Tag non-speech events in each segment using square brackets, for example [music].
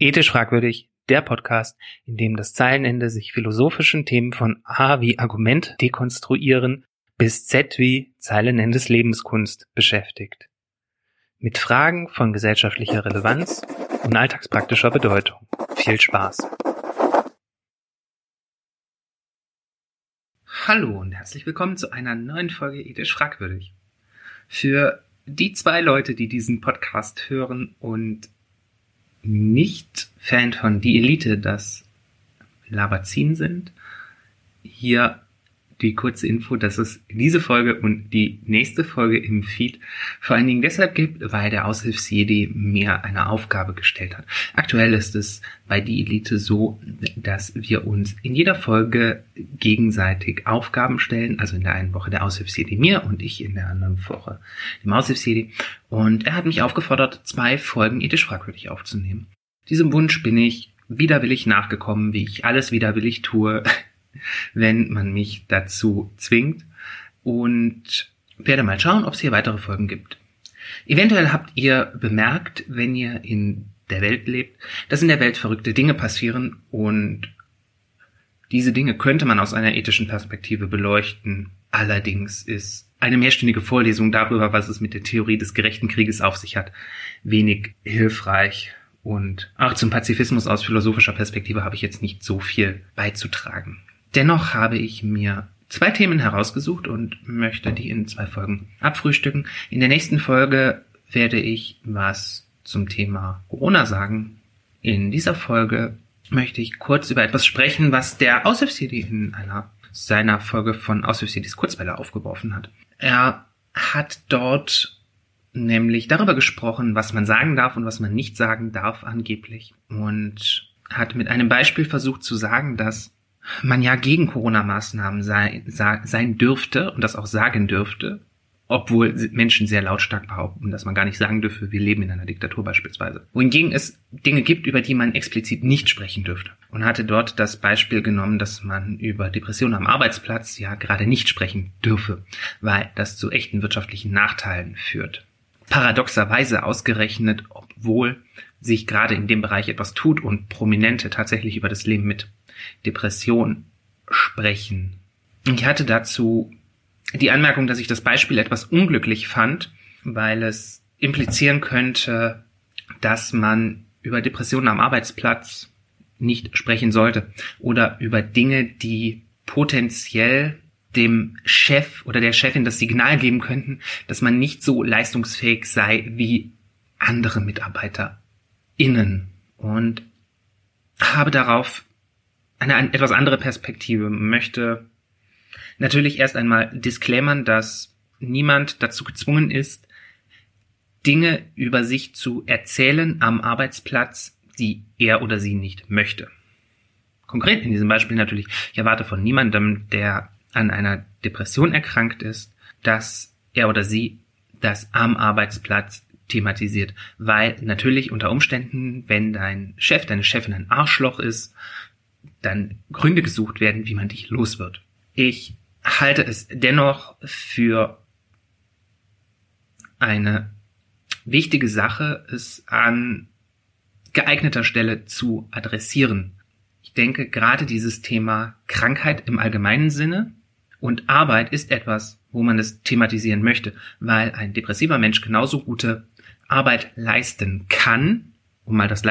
Ethisch fragwürdig, der Podcast, in dem das Zeilenende sich philosophischen Themen von A wie Argument dekonstruieren bis Z wie Zeilenendes Lebenskunst beschäftigt. Mit Fragen von gesellschaftlicher Relevanz und alltagspraktischer Bedeutung. Viel Spaß! Hallo und herzlich willkommen zu einer neuen Folge Ethisch fragwürdig. Für die zwei Leute, die diesen Podcast hören und nicht Fan von Die Elite, das Labazin sind. Hier die kurze Info, dass es diese Folge und die nächste Folge im Feed vor allen Dingen deshalb gibt, weil der Aushilfsjedi mir eine Aufgabe gestellt hat. Aktuell ist es bei die Elite so, dass wir uns in jeder Folge gegenseitig Aufgaben stellen, also in der einen Woche der Aushilfsjedi mir und ich in der anderen Woche dem Aushilfsjedi. Und er hat mich aufgefordert, zwei Folgen ethisch fragwürdig aufzunehmen. Diesem Wunsch bin ich widerwillig nachgekommen, wie ich alles widerwillig tue, wenn man mich dazu zwingt und werde mal schauen, ob es hier weitere Folgen gibt. Eventuell habt ihr bemerkt, wenn ihr in der Welt lebt, dass in der Welt verrückte Dinge passieren und diese Dinge könnte man aus einer ethischen Perspektive beleuchten. Allerdings ist eine mehrstündige Vorlesung darüber, was es mit der Theorie des gerechten Krieges auf sich hat, wenig hilfreich. Und auch zum Pazifismus aus philosophischer Perspektive habe ich jetzt nicht so viel beizutragen. Dennoch habe ich mir zwei Themen herausgesucht und möchte die in zwei Folgen abfrühstücken. In der nächsten Folge werde ich was zum Thema Corona sagen. In dieser Folge möchte ich kurz über etwas sprechen, was der Aushilfsjedi in einer seiner Folge von Aushilfsjedis Kurzwelle aufgeworfen hat. Er hat dort nämlich darüber gesprochen, was man sagen darf und was man nicht sagen darf angeblich und hat mit einem Beispiel versucht zu sagen, dass man ja gegen Corona-Maßnahmen sei, sei, sein dürfte und das auch sagen dürfte, obwohl Menschen sehr lautstark behaupten, dass man gar nicht sagen dürfe, wir leben in einer Diktatur beispielsweise. Wohingegen es Dinge gibt, über die man explizit nicht sprechen dürfte. Und hatte dort das Beispiel genommen, dass man über Depressionen am Arbeitsplatz ja gerade nicht sprechen dürfe, weil das zu echten wirtschaftlichen Nachteilen führt. Paradoxerweise ausgerechnet, obwohl sich gerade in dem Bereich etwas tut und Prominente tatsächlich über das Leben mit Depression sprechen. Ich hatte dazu die Anmerkung, dass ich das Beispiel etwas unglücklich fand, weil es implizieren könnte, dass man über Depressionen am Arbeitsplatz nicht sprechen sollte oder über Dinge, die potenziell dem Chef oder der Chefin das Signal geben könnten, dass man nicht so leistungsfähig sei wie andere MitarbeiterInnen. Und habe darauf eine, eine etwas andere Perspektive, möchte natürlich erst einmal disclaimern, dass niemand dazu gezwungen ist, Dinge über sich zu erzählen am Arbeitsplatz, die er oder sie nicht möchte. Konkret in diesem Beispiel natürlich, ich erwarte von niemandem, der an einer Depression erkrankt ist, dass er oder sie das am Arbeitsplatz thematisiert, weil natürlich unter Umständen, wenn dein Chef, deine Chefin ein Arschloch ist, dann Gründe gesucht werden, wie man dich los wird. Ich halte es dennoch für eine wichtige Sache, es an geeigneter Stelle zu adressieren. Ich denke, gerade dieses Thema Krankheit im allgemeinen Sinne und Arbeit ist etwas, wo man es thematisieren möchte, weil ein depressiver Mensch genauso gute Arbeit leisten kann, um mal das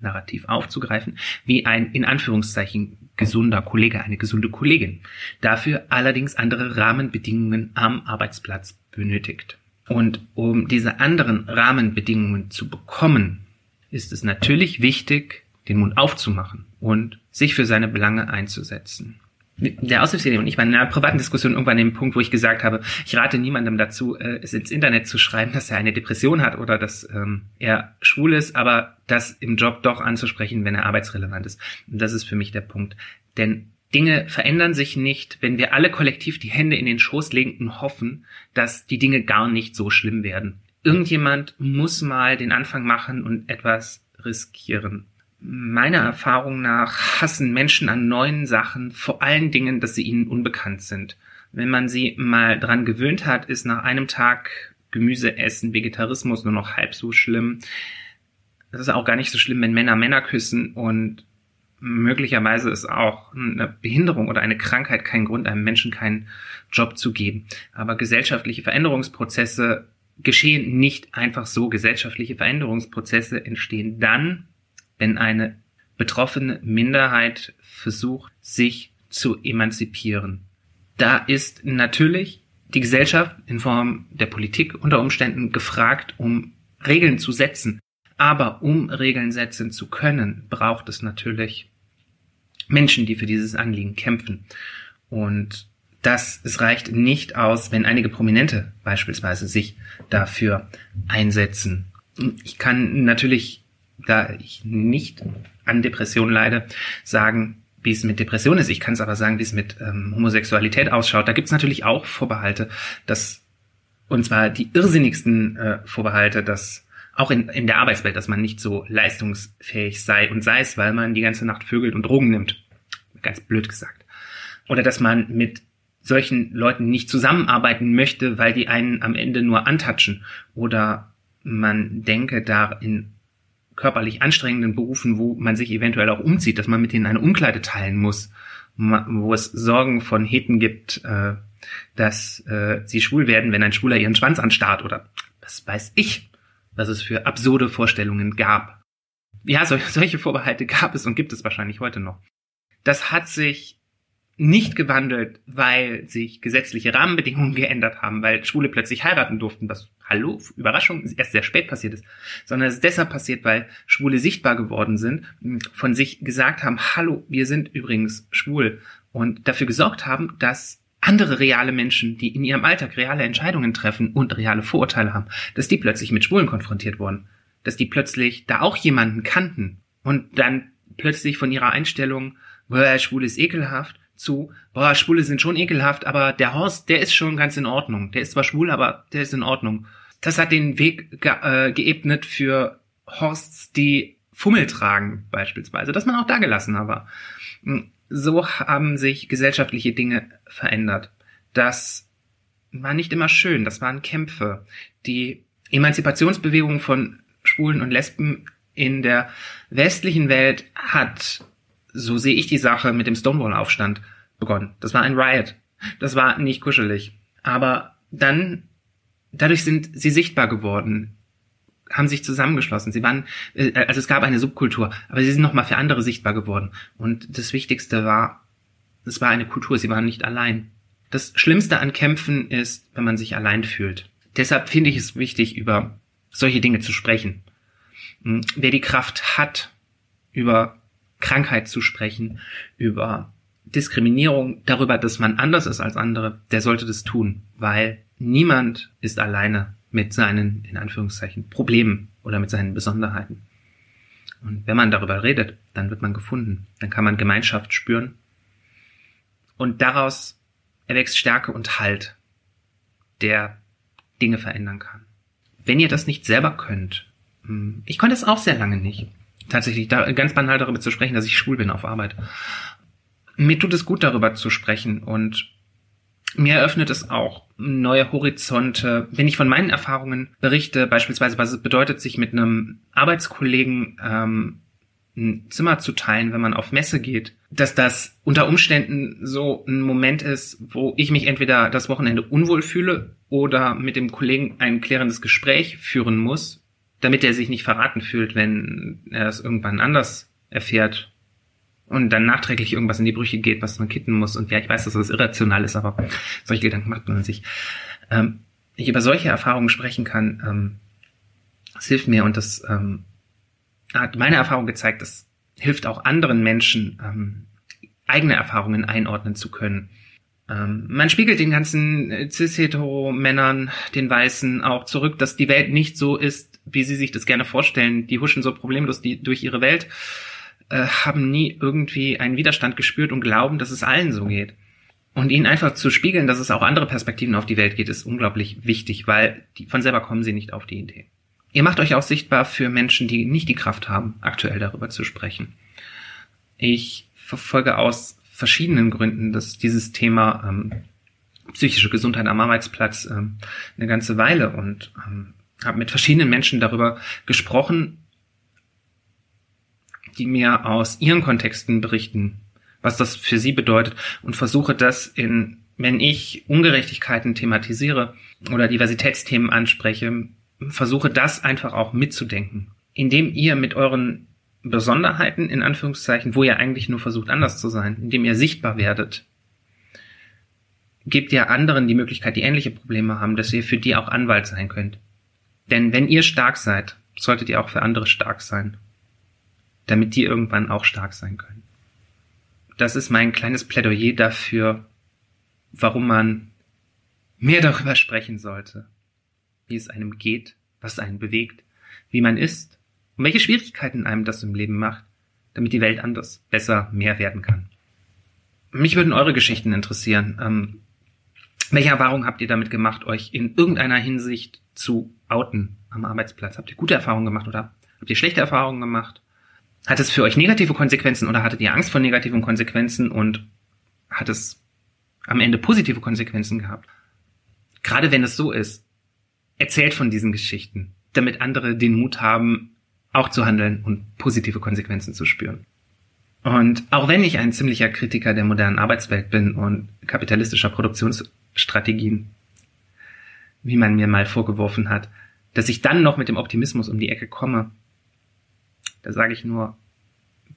Leistungsnarrativ aufzugreifen, wie ein in Anführungszeichen gesunder Kollege, eine gesunde Kollegin. Dafür allerdings andere Rahmenbedingungen am Arbeitsplatz benötigt. Und um diese anderen Rahmenbedingungen zu bekommen, ist es natürlich wichtig, den Mund aufzumachen und sich für seine Belange einzusetzen der Aushilfsjedi und ich waren in einer privaten Diskussion irgendwann an dem Punkt, wo ich gesagt habe, ich rate niemandem dazu, äh, es ins Internet zu schreiben, dass er eine Depression hat oder dass ähm, er schwul ist, aber das im Job doch anzusprechen, wenn er arbeitsrelevant ist. Und das ist für mich der Punkt. Denn Dinge verändern sich nicht, wenn wir alle kollektiv die Hände in den Schoß legen und hoffen, dass die Dinge gar nicht so schlimm werden. Irgendjemand muss mal den Anfang machen und etwas riskieren meiner Erfahrung nach hassen Menschen an neuen Sachen vor allen Dingen, dass sie ihnen unbekannt sind. Wenn man sie mal dran gewöhnt hat, ist nach einem Tag Gemüse essen, Vegetarismus nur noch halb so schlimm. es ist auch gar nicht so schlimm, wenn Männer Männer küssen und möglicherweise ist auch eine Behinderung oder eine Krankheit kein Grund, einem Menschen keinen Job zu geben. Aber gesellschaftliche Veränderungsprozesse geschehen nicht einfach so. Gesellschaftliche Veränderungsprozesse entstehen dann, wenn eine betroffene Minderheit versucht, sich zu emanzipieren. Da ist natürlich die Gesellschaft in Form der Politik unter Umständen gefragt, um Regeln zu setzen. Aber um Regeln setzen zu können, braucht es natürlich Menschen, die für dieses Anliegen kämpfen. Und das, es reicht nicht aus, wenn einige Prominente beispielsweise sich dafür einsetzen. Ich kann natürlich, da ich nicht an Depressionen leide, sagen, wie es mit Depression ist. Ich kann es aber sagen, wie es mit ähm, Homosexualität ausschaut. Da gibt es natürlich auch Vorbehalte, dass, und zwar die irrsinnigsten äh, Vorbehalte, dass auch in, in der Arbeitswelt, dass man nicht so leistungsfähig sei und sei es, weil man die ganze Nacht vögelt und Drogen nimmt. Ganz blöd gesagt. Oder dass man mit solchen Leuten nicht zusammenarbeiten möchte, weil die einen am Ende nur antatschen. Oder man denke da in körperlich anstrengenden Berufen, wo man sich eventuell auch umzieht, dass man mit denen eine Umkleide teilen muss, wo es Sorgen von Heten gibt, äh, dass äh, sie schwul werden, wenn ein Schwuler ihren Schwanz anstarrt oder was weiß ich was es für absurde Vorstellungen gab. Ja, [laughs] solche Vorbehalte gab es und gibt es wahrscheinlich heute noch. Das hat sich nicht gewandelt, weil sich gesetzliche Rahmenbedingungen geändert haben, weil Schwule plötzlich heiraten durften, was, hallo, Überraschung, erst sehr spät passiert ist, sondern es ist deshalb passiert, weil Schwule sichtbar geworden sind, von sich gesagt haben, hallo, wir sind übrigens schwul und dafür gesorgt haben, dass andere reale Menschen, die in ihrem Alltag reale Entscheidungen treffen und reale Vorurteile haben, dass die plötzlich mit Schwulen konfrontiert wurden. Dass die plötzlich da auch jemanden kannten und dann plötzlich von ihrer Einstellung, Schwule ist ekelhaft, zu, boah, Schwule sind schon ekelhaft, aber der Horst, der ist schon ganz in Ordnung. Der ist zwar schwul, aber der ist in Ordnung. Das hat den Weg ge äh, geebnet für Horsts, die Fummel tragen, beispielsweise, dass man auch da gelassener war so haben sich gesellschaftliche Dinge verändert. Das war nicht immer schön, das waren Kämpfe. Die Emanzipationsbewegung von Schwulen und Lesben in der westlichen Welt hat, so sehe ich die Sache, mit dem Stonewall-Aufstand begonnen. Das war ein Riot. Das war nicht kuschelig. Aber dann, dadurch sind sie sichtbar geworden haben sich zusammengeschlossen. Sie waren, äh, also es gab eine Subkultur, aber sie sind nochmal für andere sichtbar geworden. Und das Wichtigste war, es war eine Kultur, sie waren nicht allein. Das Schlimmste an Kämpfen ist, wenn man sich allein fühlt. Deshalb finde ich es wichtig, über solche Dinge zu sprechen. Hm, wer die Kraft hat, über Krankheit zu sprechen, über Diskriminierung, darüber, dass man anders ist als andere, der sollte das tun, weil niemand ist alleine mit seinen, in Anführungszeichen, Problemen oder mit seinen Besonderheiten. Und wenn man darüber redet, dann wird man gefunden. Dann kann man Gemeinschaft spüren. Und daraus erwächst Stärke und Halt, der Dinge verändern kann. Wenn ihr das nicht selber könnt, hm, ich konnte es auch sehr lange nicht. Tatsächlich, da ganz banal darüber zu sprechen, dass ich schwul bin auf Arbeit. Mir tut es gut, darüber zu sprechen und mir eröffnet es auch neue Horizonte. Wenn ich von meinen Erfahrungen berichte, beispielsweise, was es bedeutet, sich mit einem Arbeitskollegen ähm, ein Zimmer zu teilen, wenn man auf Messe geht, dass das unter Umständen so ein Moment ist, wo ich mich entweder das Wochenende unwohl fühle oder mit dem Kollegen ein klärendes Gespräch führen muss, damit er sich nicht verraten fühlt, wenn er es irgendwann anders erfährt und dann nachträglich irgendwas in die Brüche geht, was man kitten muss. Und ja, ich weiß, dass das irrational ist, aber solche Gedanken macht man sich. Ähm, ich über solche Erfahrungen sprechen kann, ähm, das hilft mir und das ähm, hat meine Erfahrung gezeigt, das hilft auch anderen Menschen, ähm, eigene Erfahrungen einordnen zu können. Ähm, man spiegelt den ganzen äh, cis-hetero-Männern, den Weißen, auch zurück, dass die Welt nicht so ist, wie sie sich das gerne vorstellen. Die huschen so problemlos die, durch ihre Welt äh, haben nie irgendwie einen Widerstand gespürt und glauben, dass es allen so geht. Und ihnen einfach zu spiegeln, dass es auch andere Perspektiven auf die Welt geht, ist unglaublich wichtig, weil die, von selber kommen sie nicht auf die Idee. Ihr macht euch auch sichtbar für Menschen, die nicht die Kraft haben, aktuell darüber zu sprechen. Ich verfolge aus verschiedenen Gründen dass dieses Thema ähm, psychische Gesundheit am Arbeitsplatz ähm, eine ganze Weile und ähm, habe mit verschiedenen Menschen darüber gesprochen die mir aus ihren Kontexten berichten, was das für sie bedeutet und versuche das in, wenn ich Ungerechtigkeiten thematisiere oder Diversitätsthemen anspreche, versuche das einfach auch mitzudenken, indem ihr mit euren Besonderheiten, in Anführungszeichen, wo ihr eigentlich nur versucht, anders zu sein, indem ihr sichtbar werdet, gebt ihr anderen die Möglichkeit, die ähnliche Probleme haben, dass ihr für die auch Anwalt sein könnt. Denn wenn ihr stark seid, solltet ihr auch für andere stark sein, damit die irgendwann auch stark sein können. Das ist mein kleines Plädoyer dafür, warum man mehr darüber sprechen sollte, wie es einem geht, was einen bewegt, wie man ist und welche Schwierigkeiten einem das im Leben macht, damit die Welt anders, besser, mehr werden kann. Mich würden eure Geschichten interessieren. Ähm, welche Erfahrungen habt ihr damit gemacht, euch in irgendeiner Hinsicht zu outen am Arbeitsplatz? Habt ihr gute Erfahrungen gemacht oder habt ihr schlechte Erfahrungen gemacht? Hat es für euch negative Konsequenzen oder hattet ihr Angst vor negativen Konsequenzen und hat es am Ende positive Konsequenzen gehabt? Gerade wenn es so ist, erzählt von diesen Geschichten, damit andere den Mut haben, auch zu handeln und positive Konsequenzen zu spüren. Und auch wenn ich ein ziemlicher Kritiker der modernen Arbeitswelt bin und kapitalistischer Produktionsstrategien, wie man mir mal vorgeworfen hat, dass ich dann noch mit dem Optimismus um die Ecke komme, da sage ich nur,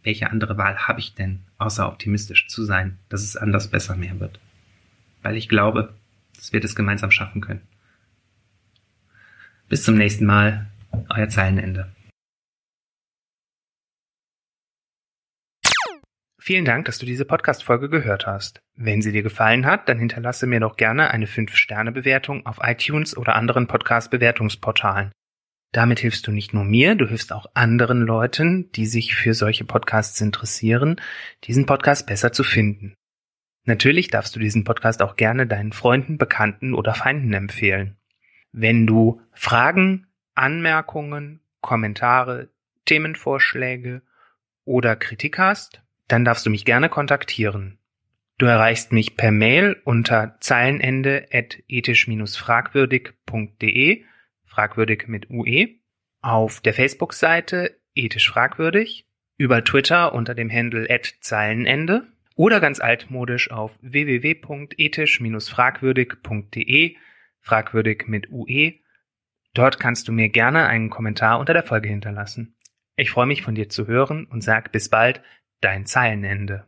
welche andere Wahl habe ich denn, außer optimistisch zu sein, dass es anders besser mehr wird? Weil ich glaube, dass wir das gemeinsam schaffen können. Bis zum nächsten Mal, euer Zeilenende. Vielen Dank, dass du diese Podcast-Folge gehört hast. Wenn sie dir gefallen hat, dann hinterlasse mir doch gerne eine 5-Sterne-Bewertung auf iTunes oder anderen Podcast-Bewertungsportalen. Damit hilfst du nicht nur mir, du hilfst auch anderen Leuten, die sich für solche Podcasts interessieren, diesen Podcast besser zu finden. Natürlich darfst du diesen Podcast auch gerne deinen Freunden, Bekannten oder Feinden empfehlen. Wenn du Fragen, Anmerkungen, Kommentare, Themenvorschläge oder Kritik hast, dann darfst du mich gerne kontaktieren. Du erreichst mich per Mail unter zeilenende at ethisch-fragwürdig.de, fragwürdig mit UE, auf der Facebook-Seite ethisch fragwürdig, über Twitter unter dem Handle at Zeilenende oder ganz altmodisch auf www.ethisch-fragwürdig.de, fragwürdig mit UE. Dort kannst du mir gerne einen Kommentar unter der Folge hinterlassen. Ich freue mich von dir zu hören und sag bis bald, dein Zeilenende.